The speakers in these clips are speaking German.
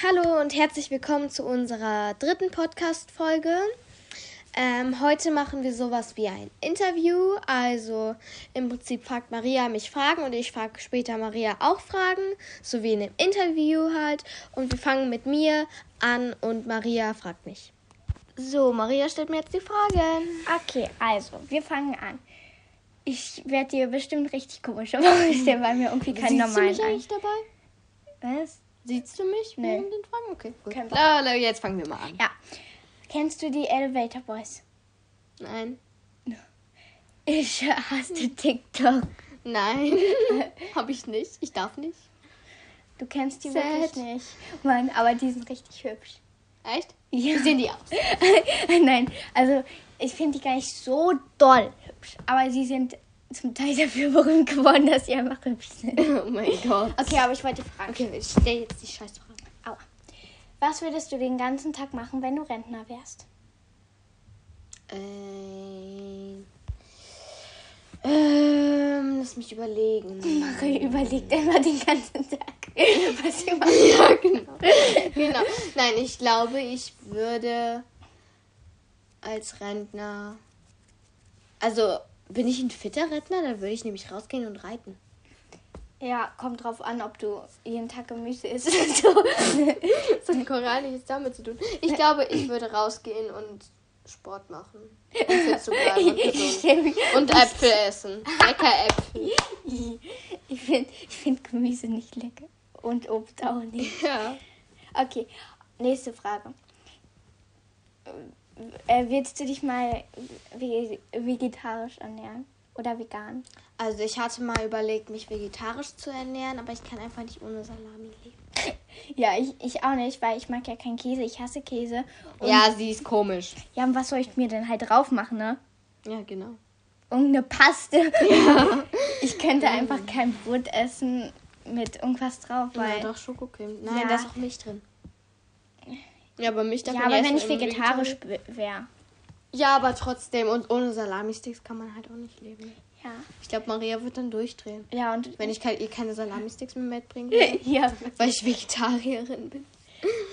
Hallo und herzlich willkommen zu unserer dritten Podcast-Folge. Ähm, heute machen wir sowas wie ein Interview. Also im Prinzip fragt Maria mich Fragen und ich frage später Maria auch Fragen, so wie in einem Interview halt. Und wir fangen mit mir an und Maria fragt mich. So, Maria stellt mir jetzt die Fragen. Okay, also, wir fangen an. Ich werde dir bestimmt richtig komisch vorstellen, weil mir irgendwie kein Siehst du normalen mich eigentlich dabei? Was? Siehst du mich Nee. während den Fragen? Okay, gut. Na, na, jetzt fangen wir mal an. Ja. Kennst du die Elevator Boys? Nein. Ich hasse TikTok. Nein. Habe ich nicht. Ich darf nicht. Du kennst die Sad. wirklich nicht. Mann, aber die sind richtig hübsch. Echt? Ja. Wie sehen die aus? Nein, also ich finde die gar nicht so doll hübsch. Aber sie sind zum Teil dafür berühmt geworden, dass sie einfach hübsch sind. Oh mein Gott. Okay, aber ich wollte fragen. Okay, ich stelle jetzt die Scheißfrage. Aua. Was würdest du den ganzen Tag machen, wenn du Rentner wärst? Ähm, ähm, lass mich überlegen. Marie überlegt immer den ganzen Tag, was sie macht. ja, genau. genau. Nein, ich glaube, ich würde als Rentner. Also, bin ich ein fitter Rentner? Dann würde ich nämlich rausgehen und reiten. Ja, kommt drauf an, ob du jeden Tag Gemüse isst. so. Das hat gar nichts damit zu tun. Ich glaube, ich würde rausgehen und Sport machen. Fit zu bleiben und mich- Und Äpfel essen. Lecker Äpfel. Ich finde ich find Gemüse nicht lecker. Und Obst auch nicht. Ja. Okay, nächste Frage. Äh, willst du dich mal ve- vegetarisch ernähren? Oder vegan? Also ich hatte mal überlegt, mich vegetarisch zu ernähren, aber ich kann einfach nicht ohne Salami leben. Ja, ich, ich auch nicht, weil ich mag ja keinen Käse. Ich hasse Käse. Und, Ja, sie ist komisch. Ja, und was soll ich mir denn halt drauf machen, ne? Ja, genau. Irgendeine Paste. Ich könnte einfach kein Brot essen mit irgendwas drauf, weil... ja, doch Schokocreme. Nein, Ja. da ist auch Milch drin. Ja, aber Milch darf Ja, man aber wenn ich vegetarisch wäre. Ja, aber trotzdem. Und ohne Salami-Sticks kann man halt auch nicht leben. Ja. Ich glaube, Maria wird dann durchdrehen. Ja, und... Wenn ich kein, ihr keine Salami-Sticks mehr mitbringen würde, ja, weil ich Vegetarierin bin.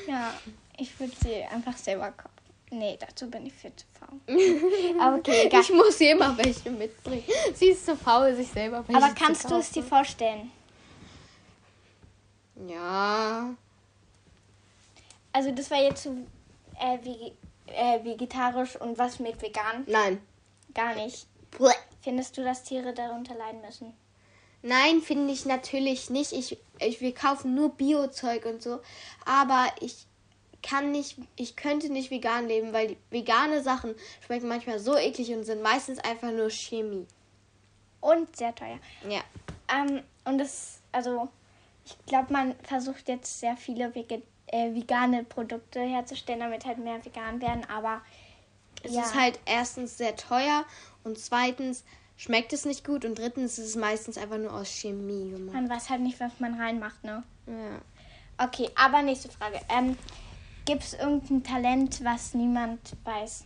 ja, ich würde sie einfach selber kaufen. Nee, dazu bin ich viel zu faul. Aber okay, egal. Ich muss ihr immer welche mitbringen. Sie ist zu faul, sich selber welche Aber kannst du es dir vorstellen? Ja. Also das war jetzt so äh, vege äh, vegetarisch und was mit vegan? Nein. Gar nicht. Bleh. Findest du, dass Tiere darunter leiden müssen? Nein, finde ich natürlich nicht. Ich, ich, wir kaufen nur Bio-Zeug und so. Aber ich kann nicht, ich könnte nicht vegan leben, weil die vegane Sachen schmecken manchmal so eklig und sind meistens einfach nur Chemie. Und sehr teuer. Ja. Ähm, und das, also, ich glaube, man versucht jetzt sehr viele vege äh, vegane Produkte herzustellen, damit halt mehr vegan werden, aber Es ja. ist halt erstens sehr teuer und zweitens schmeckt es nicht gut und drittens ist es meistens einfach nur aus Chemie gemacht. man weiß halt nicht, was man reinmacht, ne? Ja. Okay, aber nächste Frage. Ähm, Gibt es irgendein Talent, was niemand weiß?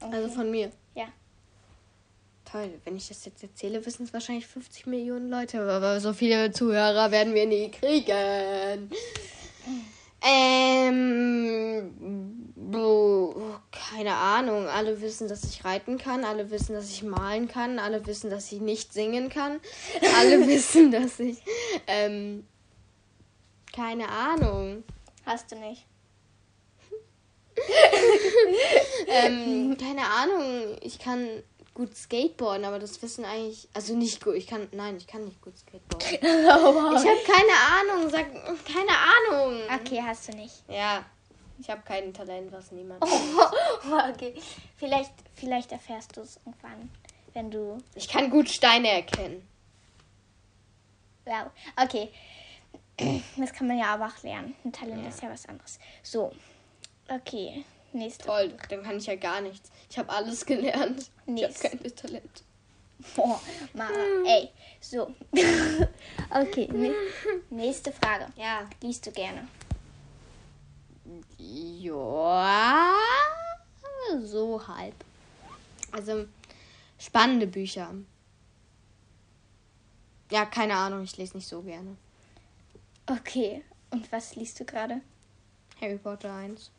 Also von mir. Toll, wenn ich das jetzt erzähle, wissen es wahrscheinlich 50 Millionen Leute, aber so viele Zuhörer werden wir nie kriegen. Ähm, keine Ahnung. Alle wissen, dass ich reiten kann. Alle wissen, dass ich malen kann. Alle wissen, dass ich nicht singen kann. Alle wissen, dass ich, ähm, keine Ahnung. Hast du nicht. Ähm, keine Ahnung. Ich kann gut skateboarden, aber das wissen eigentlich, also nicht gut. Ich kann, nein, ich kann nicht gut skateboarden. Ich habe keine Ahnung. Sag, keine Ahnung. Okay, hast du nicht. Ja, ich habe kein Talent, was niemand. okay. Vielleicht, vielleicht erfährst du es irgendwann, wenn du. Ich kann gut Steine erkennen. Wow. Okay. Das kann man ja aber auch lernen. Ein Talent ist ja was anderes. So. Okay. Nächste. Toll, dann kann ich ja gar nichts. Ich habe alles gelernt. Ich habe kein Talent. Boah, Mara. Ey. So. okay. nä- Nächste Frage. Ja. Liest du gerne? Ja, so halb. Also spannende Bücher. Ja, keine Ahnung, ich lese nicht so gerne. Okay. Und was liest du gerade? Harry Potter 1.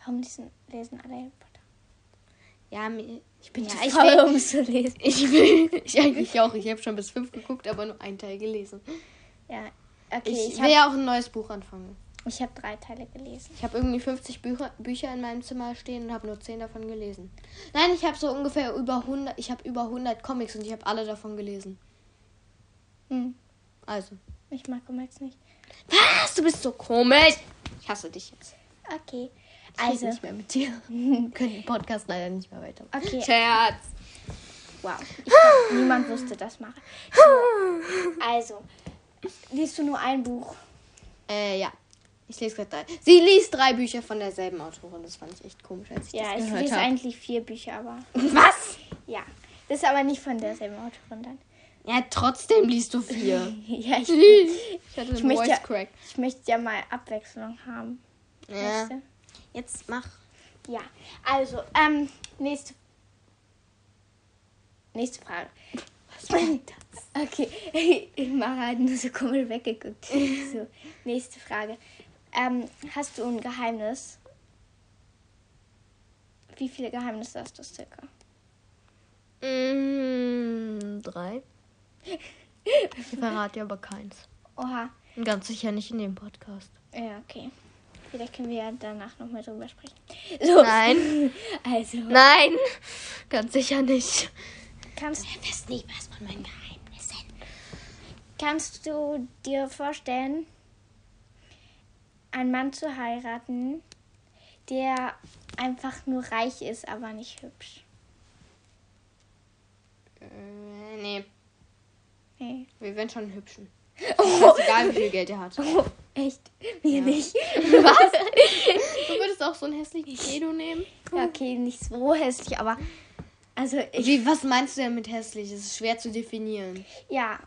Warum lesen, lesen alle Harry Potter? Ja, ich bin Ja, zu ich faul, will, um um zu lesen. Ich will, ich eigentlich auch. Ich habe schon bis fünf geguckt, aber nur einen Teil gelesen. Ja, okay, Ich, ich, will habe ja auch ein neues Buch anfangen. ich hab drei Teile gelesen. Ich habe irgendwie 50 Bücher, Bücher in meinem Zimmer stehen und habe nur 10 davon gelesen. Nein, ich habe so ungefähr über 100, ich habe über 100 Comics und ich habe alle davon gelesen. Hm, Also. ich mag Comics nicht. Was? Du bist so komisch. Ich hasse dich jetzt. Okay, also, nicht mehr mit dir. Wir können den Podcast leider nicht mehr weiter. okay, Scherz. wow. Ich glaub, niemand wusste das mache. So, also, liest du nur ein Buch? Äh, ja. Ich lese gerade drei. Sie liest drei Bücher von derselben Autorin. Das fand ich echt komisch, als ich Ja, das ich gehört lese habe. eigentlich vier Bücher, aber Was? ja. Das ist aber nicht von derselben Autorin dann. Ja, trotzdem liest du vier. ja, ich, Ich hatte Ich einen möchte Voice ja- Crack. ich möchte ja mal Abwechslung haben. Ja. Weißt du? Jetzt mach. Ja, also, ähm, nächste. Nächste Frage. Was war das? Okay, Mara hat nur so komisch weggeguckt. So, nächste Frage. Ähm, hast du ein Geheimnis? Wie viele Geheimnisse hast du circa? Mm, drei. Ich verrate dir aber keins. Oha. Ganz sicher nicht in dem Podcast. Ja, okay. Vielleicht können wir ja danach nochmal drüber sprechen. So. Nein. Also, Nein. Ganz sicher nicht. kannst, Ihr wisst nie was von meinen Geheimnissen. kannst du dir vorstellen, einen Mann zu heiraten, der einfach nur reich ist, aber nicht hübsch? Äh, nee. Nee. Wir werden schon einen hübschen. Oh. Ist egal, wie viel Geld er hat. Oh, echt? Mir Ja. nicht. Was? Du würdest auch so einen hässlichen Kedo nehmen? Ja, okay, nicht so hässlich, aber. Also, ich. Wie, was meinst du denn mit hässlich? Es ist schwer zu definieren. Ja.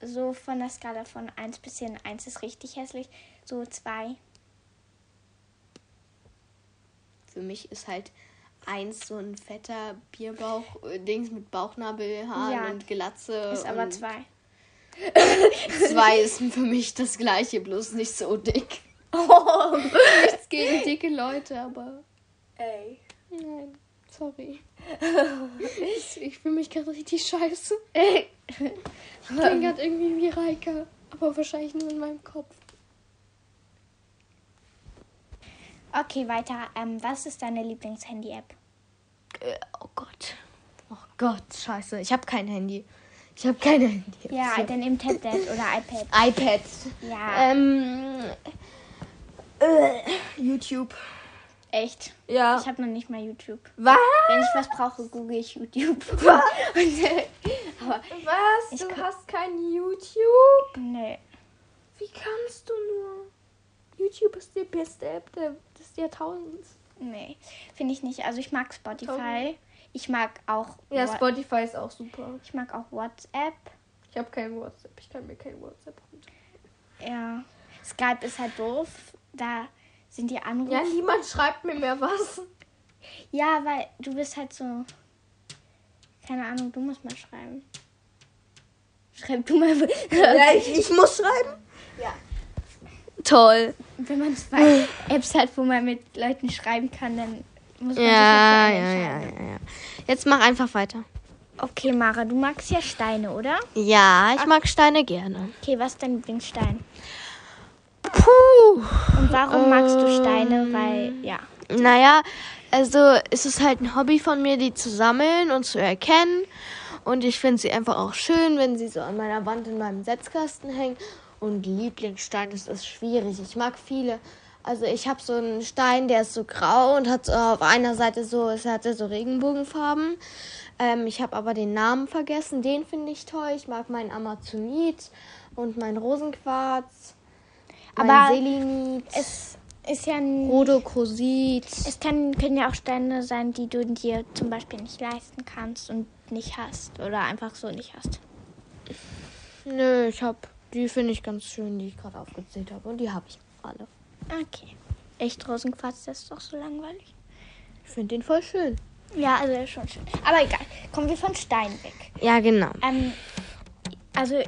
So von der Skala von 1 bis 10. 1 ist richtig hässlich. So 2. Für mich ist halt eins so ein fetter Bierbauch-Dings mit Bauchnabelhaaren Ja. und Glatze. Ist aber und 2. Zwei ist für mich das gleiche, bloß nicht so dick. Oh. Nichts gegen dicke Leute, aber Ey. nein, sorry. Ich, ich fühle mich gerade richtig scheiße. Ähm. Ich klinge gerade irgendwie wie Reika, aber wahrscheinlich nur in meinem Kopf. Okay, weiter. Ähm, was ist deine Lieblings-Handy-App? Äh, oh Gott. Oh Gott, scheiße. Ich habe kein Handy. Ich habe kein Handy. Ja, dann im Tablet oder iPad. iPad. Ja, Ähm. Äh, YouTube. echt. Ja. Ich habe noch nicht mal YouTube. Was? Wenn ich was brauche, google ich YouTube. Und, äh, aber Was? Ich du hast kein YouTube? nee. Wie kannst du nur? YouTube ist die beste App des Jahrtausends. Nee, finde ich nicht. Also ich mag Spotify. Ich mag auch Ja, Wha- Spotify ist auch super. ich mag auch WhatsApp. Ich habe kein WhatsApp. Ich kann mir kein WhatsApp runter. Ja. Skype ist halt doof. Da sind die Anrufe. Ja, niemand schreibt mir mehr was. Ja, weil du bist halt so. Keine Ahnung, du musst mal schreiben. Schreib du mal. Ja, ich, ich muss schreiben. Ja. Toll. Wenn man zwei Apps hat, wo man mit Leuten schreiben kann, dann Ja, ja, ja, ja, ja. Jetzt mach einfach weiter. Okay, Mara, du magst ja Steine, oder? Ja, ich mag Steine gerne. Okay, was ist dein Lieblingsstein? Puh. Und warum magst du Steine? Ähm. Weil, ja. Naja, also es ist halt ein Hobby von mir, die zu sammeln und zu erkennen. Und ich finde sie einfach auch schön, wenn sie so an meiner Wand in meinem Setzkasten hängen. Und Lieblingsstein das ist schwierig. Ich mag viele. Also ich habe so einen Stein, der ist so grau und hat so auf einer Seite so, es hatte so Regenbogenfarben. Ähm, ich habe aber den Namen vergessen. Den finde ich toll. Ich mag meinen Amazonit und meinen Rosenquarz. Aber mein Selenit. Es ist ja ein, Rhodocrosit. es kann, können ja auch Steine sein, die du dir zum Beispiel nicht leisten kannst und nicht hast. Oder einfach so nicht hast. Nö, ich hab. Die finde ich ganz schön, die ich gerade aufgezählt habe. Und die habe ich alle. Okay. Echt Rosenquarz, das ist doch so langweilig. Ich finde den voll schön. Ja, also ist schon schön. Aber egal. Kommen wir von Stein weg. Ja, genau. Ähm, also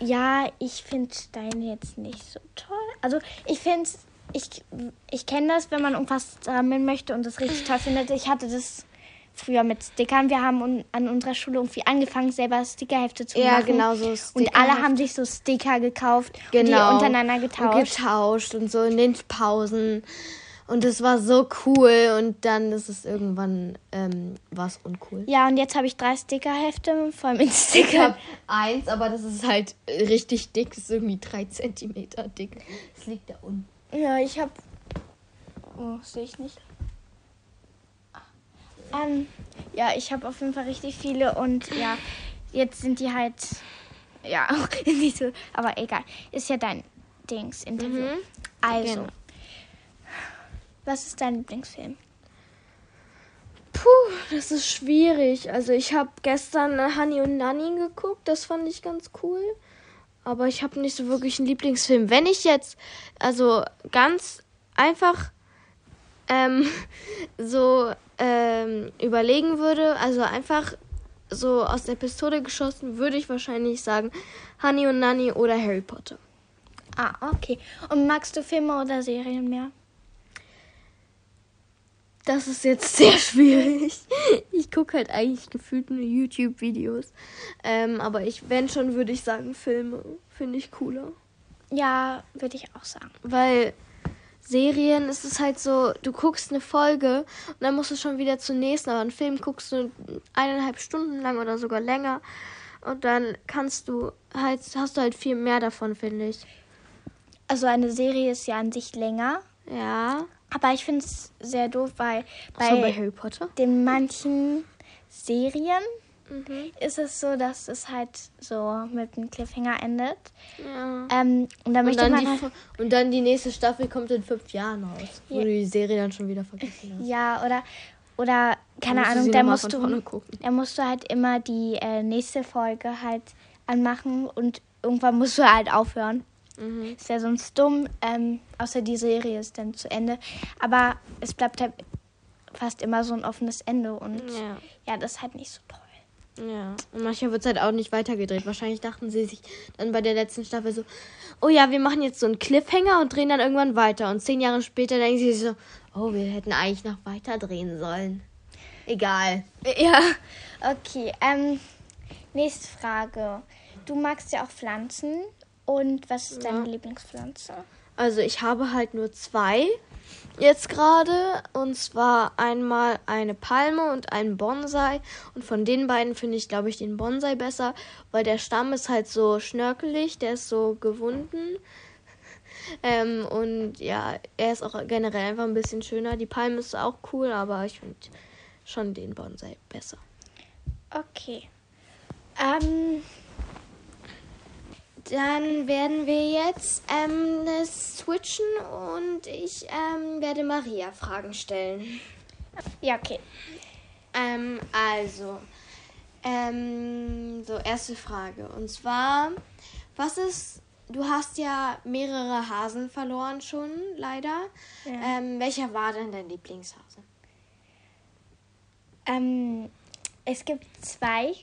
Ja, ich finde deine jetzt nicht so toll. Also ich finde ich, ich kenne das, wenn man irgendwas sammeln möchte und das richtig toll findet. Ich hatte das früher mit Stickern. Wir haben an unserer Schule irgendwie angefangen, selber Stickerhefte zu Ja, machen. genau so Und alle haben sich so Sticker gekauft und genau. die untereinander Und getauscht. getauscht und so in den Pausen. Und es war so cool und dann ist es irgendwann ähm, was uncool. Ja, und jetzt habe ich drei Stickerhefte voll mit Ich Stickern. habe eins, aber das ist halt richtig dick. Das ist irgendwie drei Zentimeter dick. Das liegt da unten. Ja, ich habe. Oh, sehe ich nicht. Ähm, ja, ich habe auf jeden Fall richtig viele und ja, jetzt sind die halt. Ja, auch nicht so. Aber egal. Ist ja dein Dings-Interview. Mhm. Also, Genau. was ist dein Lieblingsfilm? Puh, das ist schwierig. Also ich habe gestern äh, Honey und Nanny geguckt. Das fand ich ganz cool. Aber ich habe nicht so wirklich einen Lieblingsfilm. Wenn ich jetzt also ganz einfach ähm, so ähm, überlegen würde, also einfach so aus der Pistole geschossen, würde ich wahrscheinlich sagen Honey und Nanny oder Harry Potter. Ah, okay. Und magst du Filme oder Serien mehr? Das ist jetzt sehr schwierig. Ich gucke halt eigentlich gefühlt nur YouTube-Videos. Ähm, aber ich, wenn schon, würde ich sagen, Filme finde ich cooler. Ja, würde ich auch sagen. Weil Serien ist es halt so, du guckst eine Folge und dann musst du schon wieder zur nächsten, aber einen Film guckst du eineinhalb Stunden lang oder sogar länger. Und dann kannst du halt, hast du halt viel mehr davon, finde ich. Also eine Serie ist ja an sich länger. Ja. Aber ich finde es sehr doof, weil bei, so bei Harry Potter. den manchen Serien Mhm. ist es so, dass es halt so mit einem Cliffhanger endet. Ja. Ähm, und da Und dann, man die, halt, und dann die nächste Staffel kommt in fünf Jahren raus. Wo Ja. du die Serie dann schon wieder vergessen hast. ja, oder, oder keine du Ahnung, da musst, du, da musst du halt immer die äh, nächste Folge halt anmachen und irgendwann musst du halt aufhören. Mhm. Ist ja sonst dumm, ähm, außer die Serie ist dann zu Ende. Aber es bleibt halt fast immer so ein offenes Ende und Ja. ja, das ist halt nicht so toll. Ja. Und manchmal wird es halt auch nicht weitergedreht. Wahrscheinlich dachten sie sich dann bei der letzten Staffel so, oh ja, wir machen jetzt so einen Cliffhanger und drehen dann irgendwann weiter. Und zehn Jahre später denken sie sich so, oh, wir hätten eigentlich noch weiter drehen sollen. Egal. Ja, okay. Ähm, nächste Frage. Du magst ja auch Pflanzen. Und was ist deine Ja. Lieblingspflanze? Also ich habe halt nur zwei jetzt gerade. Und zwar einmal eine Palme und einen Bonsai. Und von den beiden finde ich, glaube ich, den Bonsai besser, weil der Stamm ist halt so schnörkelig, der ist so gewunden. Ähm, und ja, er ist auch generell einfach ein bisschen schöner. Die Palme ist auch cool, aber ich finde schon den Bonsai besser. Okay. Ähm, Dann werden wir jetzt ähm, switchen und ich ähm, werde Maria Fragen stellen. ja, okay. Ähm, also, ähm, so erste Frage. Und zwar, was ist, du hast ja mehrere Hasen verloren schon, leider. Ja. Ähm, welcher war denn dein Lieblingshase? Ähm, es gibt zwei.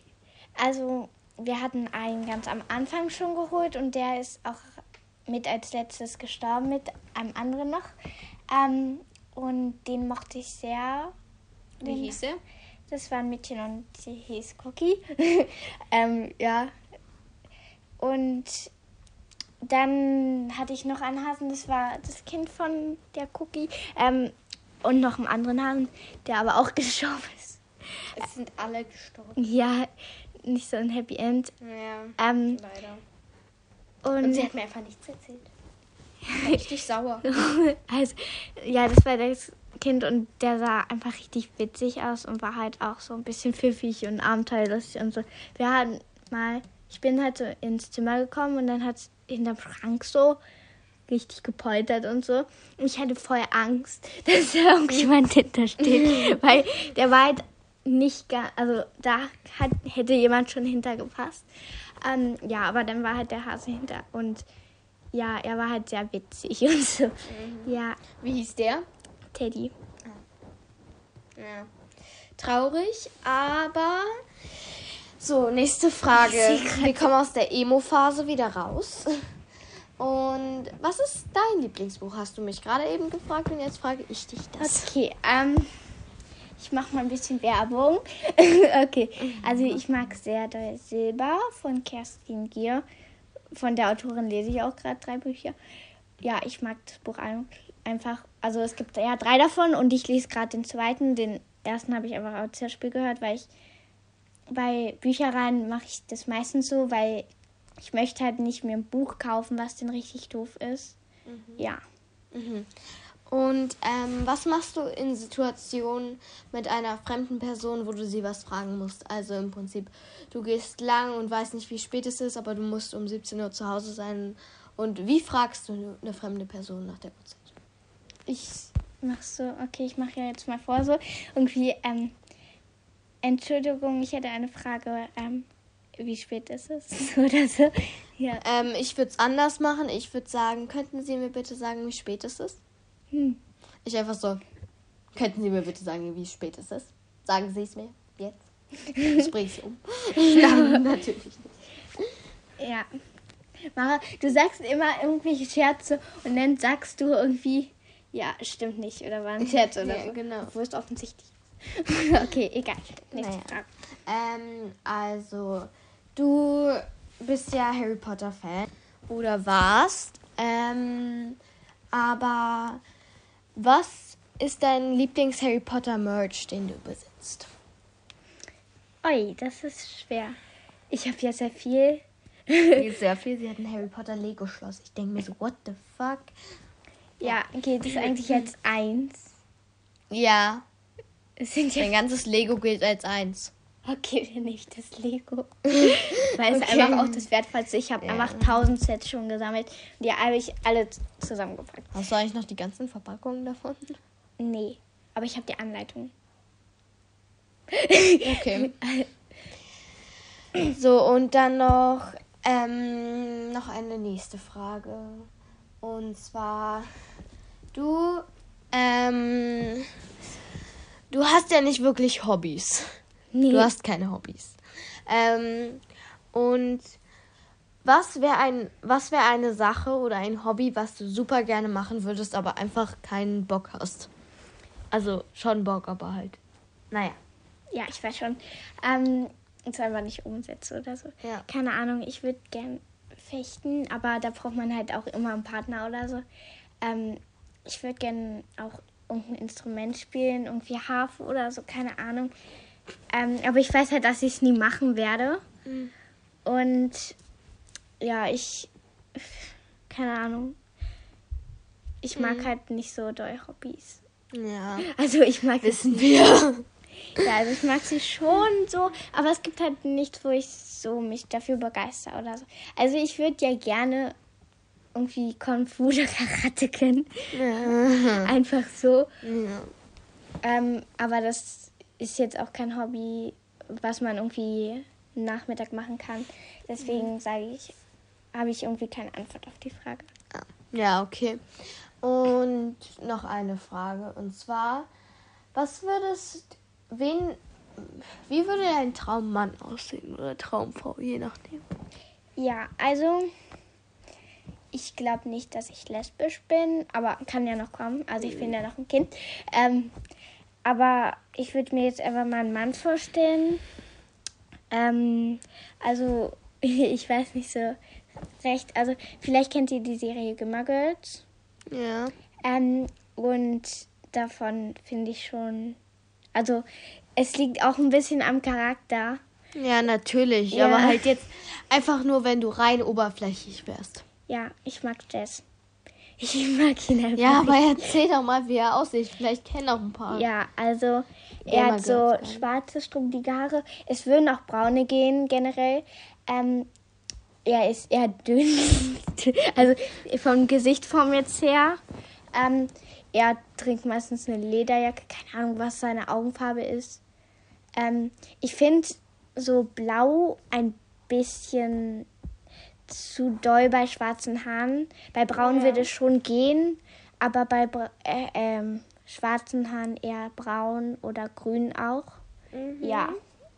Also, wir hatten einen ganz am Anfang schon geholt und der ist auch mit als letztes gestorben, mit einem anderen noch. Ähm, und den mochte ich sehr. Den- er? Das war ein Mädchen und sie hieß Cookie. ähm, ja. Und dann hatte ich noch einen Hasen, das war das Kind von der Cookie. Ähm, und noch einen anderen Hasen, der aber auch gestorben ist. Es sind alle gestorben. Ja, nicht so ein Happy End. Ja, Ähm, leider. und Und sie hat mir einfach nichts erzählt. Richtig sauer. also, ja, das war das Kind und der sah einfach richtig witzig aus und war halt auch so ein bisschen pfiffig und abenteuerlustig und so. Wir hatten mal, ich bin halt so ins Zimmer gekommen und dann hat es hinterm Schrank so richtig gepoltert und so. Und ich hatte voll Angst, dass da irgendjemand hintersteht, weil der war halt nicht gar, also da hat, hätte jemand schon hintergepasst. Ähm, ja, aber dann war halt der Hase hinter und ja, er war halt sehr witzig und so. Ja, Wie hieß der? Teddy. Ja. Traurig, aber So, nächste Frage. Wir kommen aus der Emo-Phase wieder raus. Und was ist dein Lieblingsbuch? Hast du mich gerade eben gefragt und jetzt frage ich dich das. Okay, ähm, ich mache mal ein bisschen Werbung. okay, also ich mag sehr das Silber von Kerstin Gier. Von der Autorin lese ich auch gerade drei Bücher. Ja, ich mag das Buch einfach. Also es gibt ja drei davon und ich lese gerade den zweiten. Den ersten habe ich einfach als Hörspiel gehört, weil ich bei Büchereien mache ich das meistens so, weil ich möchte halt nicht mir ein Buch kaufen, was denn richtig doof ist. Mhm. Ja. Mhm. Und ähm, was machst du in Situationen mit einer fremden Person, wo du sie was fragen musst? Also im Prinzip, du gehst lang und weißt nicht, wie spät es ist, aber du musst um 17 Uhr zu Hause sein. Und wie fragst du eine fremde Person nach der Uhrzeit? Ich mach so, okay, ich mache ja jetzt mal vor so. Irgendwie, ähm, Entschuldigung, ich hätte eine Frage. Ähm, wie spät ist es? Oder so. Ja. Ähm, ich würde es anders machen. Ich würde sagen, könnten Sie mir bitte sagen, wie spät es ist? Hm. Ich einfach so, könnten Sie mir bitte sagen, wie spät es ist? Sagen Sie es mir jetzt. Ich bringe es um. Nein, natürlich nicht. Ja. Mara, du sagst immer irgendwelche Scherze und dann sagst du irgendwie, ja, stimmt nicht, oder war ein Scherz oder ja, so. Genau. Wo ist offensichtlich. okay, egal. Nächste naja. Frage. Ähm, also, du bist ja Harry Potter-Fan oder warst. Ähm, aber was ist dein Lieblings-Harry Potter-Merch, den du besitzt? Oi, das ist schwer. Ich habe ja sehr viel. sehr viel. Sie hat ein Harry Potter Lego-Schloss. Ich denke mir so, what the fuck? Ja, geht es eigentlich jetzt eins? Ja. Es sind ja Dein ganzes Lego gilt als eins. Okay, nehme ich das Lego. Weil es okay. einfach auch das Wertvollste Ich habe ja. einfach 1000 Sets schon gesammelt. Und die habe ich alle zusammengepackt. Hast du eigentlich noch die ganzen Verpackungen davon? Nee, aber ich habe die Anleitung. Okay. so, und dann noch, ähm, noch eine nächste Frage. Und zwar, du, ähm, du hast ja nicht wirklich Hobbys. Nee. Du hast keine Hobbys. Ähm, und was wäre ein, was wäre eine Sache oder ein Hobby, was du super gerne machen würdest, aber einfach keinen Bock hast? Also schon Bock, aber halt. Naja. Ja, ich weiß schon. Ähm, und zwar einfach nicht umsetze oder so. Ja. Keine Ahnung, ich würde gern fechten, aber da braucht man halt auch immer einen Partner oder so. Ähm, ich würde gern auch irgendein Instrument spielen, irgendwie Harfe oder so, keine Ahnung. Ähm, aber ich weiß halt, dass ich es nie machen werde. Mhm. Und ja, ich. Keine Ahnung. Ich mag mhm. halt nicht so doll Hobbys. Ja. Also ich mag Wissen wir. Ja, also ich mag sie schon so, aber es gibt halt nichts, wo ich so mich dafür begeister oder so. Also ich würde ja gerne irgendwie Kung Fu oder Karate kennen. Ja. Einfach so. Ja. Ähm, aber das ist jetzt auch kein Hobby, was man irgendwie Nachmittag machen kann. Deswegen mhm. sage ich, habe ich irgendwie keine Antwort auf die Frage. Ja, okay. Und noch eine Frage. Und zwar, was würdest, wen, wie würde dein Traummann aussehen oder Traumfrau, je nachdem? Ja, also ich glaube nicht, dass ich lesbisch bin, aber kann ja noch kommen. Also ich bin ja noch ein Kind. Ähm, aber ich würde mir jetzt einfach mal einen Mann vorstellen. Ähm, also ich weiß nicht so recht. Also vielleicht kennt ihr die Serie Gimmer Girls. Ja. Ähm, und davon finde ich schon. Also es liegt auch ein bisschen am Charakter. Ja, natürlich. Ja. Aber halt jetzt einfach nur, wenn du rein oberflächlich wärst. Ja, ich mag Jess. Ich mag ihn einfach. Ja, aber erzähl doch mal, wie er aussieht. Vielleicht kennen auch ein paar. Ja, also er hat so schwarze, strubbelige Haare. Es würden auch braune gehen generell. Ähm, er ist eher dünn. also vom Gesichtform jetzt her. Ähm, er trinkt meistens eine Lederjacke. Keine Ahnung, was seine Augenfarbe ist. Ähm, ich finde so blau ein bisschen zu doll bei schwarzen Haaren. Bei braun ja. würde es schon gehen, aber bei äh, ähm, schwarzen Haaren eher braun oder grün auch. Mhm. Ja.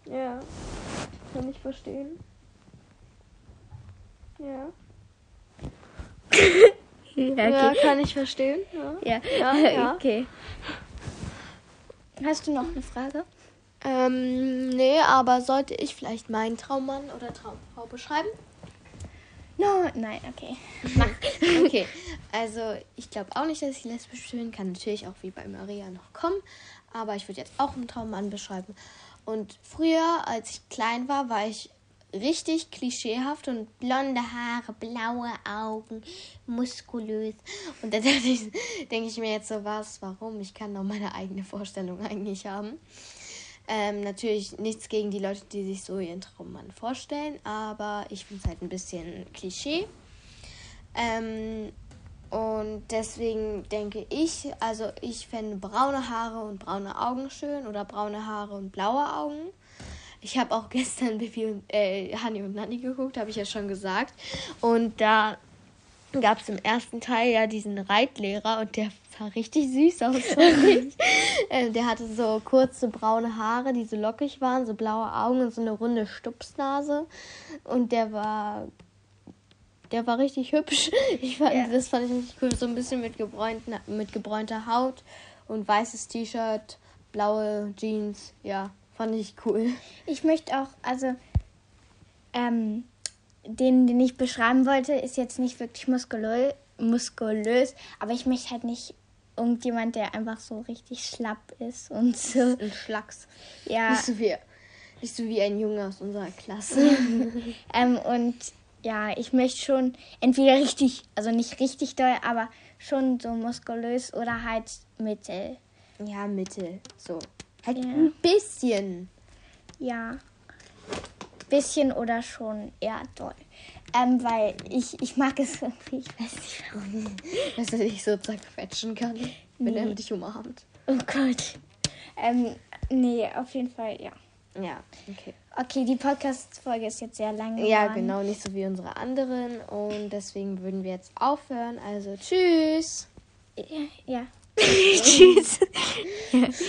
Ja. Kann ich verstehen. Ja. Ja, Ja, okay. kann ich verstehen. Ja. Ja, Ja, ja. okay. Hast du noch eine Frage? Ähm, nee, aber sollte ich vielleicht meinen Traummann oder Traumfrau beschreiben? No, nein, okay. Okay, also ich glaube auch nicht, dass ich lesbisch bin. Kann natürlich auch wie bei Maria noch kommen. Aber ich würde jetzt auch einen Traummann beschreiben. Und früher, als ich klein war, war ich richtig klischeehaft und blonde Haare, blaue Augen, muskulös. Und da dachte ich, denke ich mir jetzt so, was, warum? Ich kann doch meine eigene Vorstellung eigentlich haben. Ähm, natürlich nichts gegen die Leute, die sich so ihren Traummann vorstellen, aber ich finde es halt ein bisschen Klischee. Ähm, und deswegen denke ich, also ich fände braune Haare und braune Augen schön oder braune Haare und blaue Augen. Ich habe auch gestern Bibi und äh, Hani und Nanni geguckt, habe ich ja schon gesagt. Und da gab es im ersten Teil ja diesen Reitlehrer und der sah richtig süß aus. fand ich. äh, der hatte so kurze braune Haare, die so lockig waren, so blaue Augen und so eine runde Stupsnase. Und der war der war richtig hübsch. Ich fand, Ja. Das fand ich richtig cool. So ein bisschen mit, gebräunten, mit gebräunter Haut und weißes T-Shirt, blaue Jeans. Ja, fand ich cool. Ich möchte auch, also, ähm, den, den ich beschreiben wollte, ist jetzt nicht wirklich muskulö muskulös, aber ich möchte halt nicht irgendjemand, der einfach so richtig schlapp ist und so. Ein Schlacks. Ja, Nicht, so wie, nicht so wie ein Junge aus unserer Klasse. ähm, und ja, ich möchte schon entweder richtig, also nicht richtig doll, aber schon so muskulös oder halt mittel. ja, Mittel. So. Halt Ja. ein bisschen. Ja. Bisschen oder schon eher doll. Ähm, weil ich, ich mag es irgendwie, ich weiß nicht warum. Dass er dich so zerquetschen kann, wenn Nee. er dich umarmt. Oh Gott. Ähm, nee, auf jeden Fall, ja. Ja, okay. Okay, die Podcast-Folge ist jetzt sehr lang. Ja, geworden. genau, nicht so wie unsere anderen. Und deswegen würden wir jetzt aufhören. Also, tschüss. Ja. ja. Tschüss.